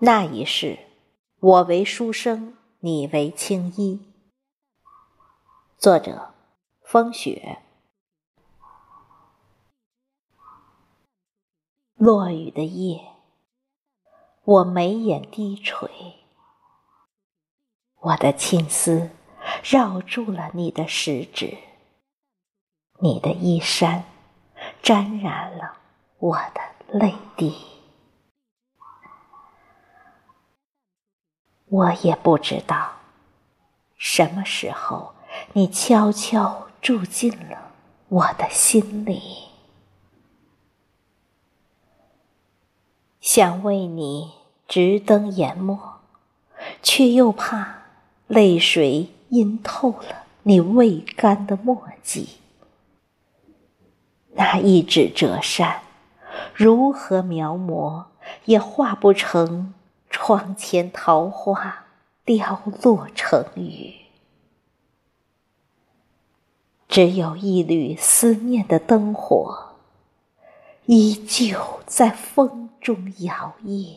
那一世，我为书生，你为青衣。作者：风雪。落雨的夜，我眉眼低垂，我的青丝绕住了你的食指，你的衣衫沾染了我的泪滴。我也不知道，什么时候你悄悄住进了我的心里。想为你直登研墨，却又怕泪水浸透了你未干的墨迹。那一纸折扇，如何描摹也画不成。窗前桃花凋落成雨，只有一缕思念的灯火，依旧在风中摇曳。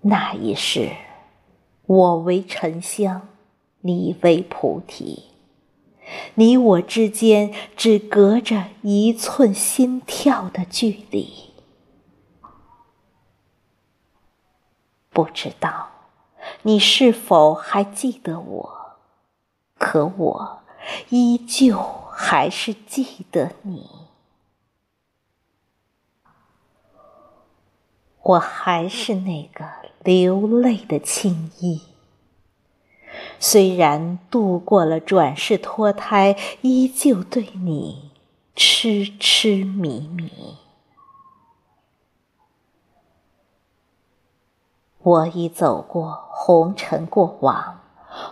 那一世，我为沉香，你为菩提。你我之间只隔着一寸心跳的距离，不知道你是否还记得我？可我依旧还是记得你，我还是那个流泪的青衣。虽然度过了转世脱胎，依旧对你痴痴迷迷。我已走过红尘过往，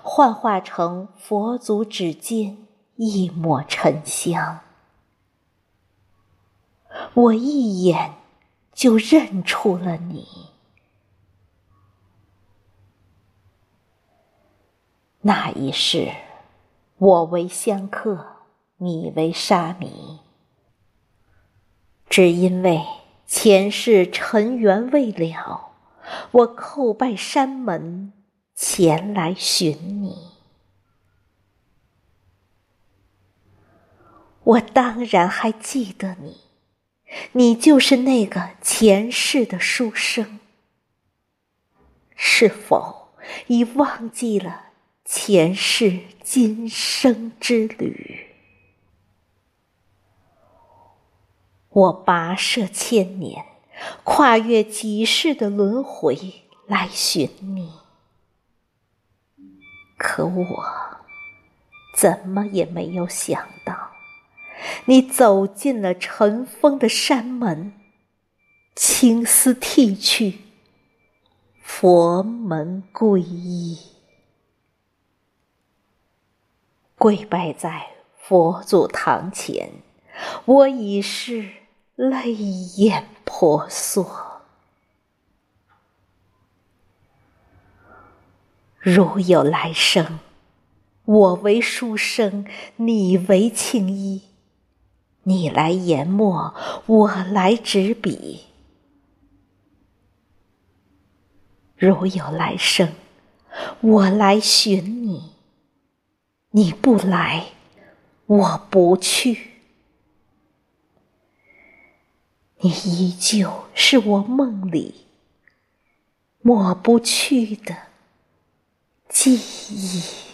幻化成佛祖指尖一抹沉香。我一眼就认出了你。那一世，我为香客，你为沙弥。只因为前世尘缘未了，我叩拜山门，前来寻你。我当然还记得你，你就是那个前世的书生。是否已忘记了？前世今生之旅，我跋涉千年，跨越几世的轮回来寻你，可我怎么也没有想到，你走进了尘封的山门，青丝剃去，佛门皈依。跪拜在佛祖堂前，我已是泪眼婆娑。如有来生，我为书生，你为青衣，你来研墨，我来执笔。如有来生，我来寻你。你不来，我不去。你依旧是我梦里抹不去的记忆。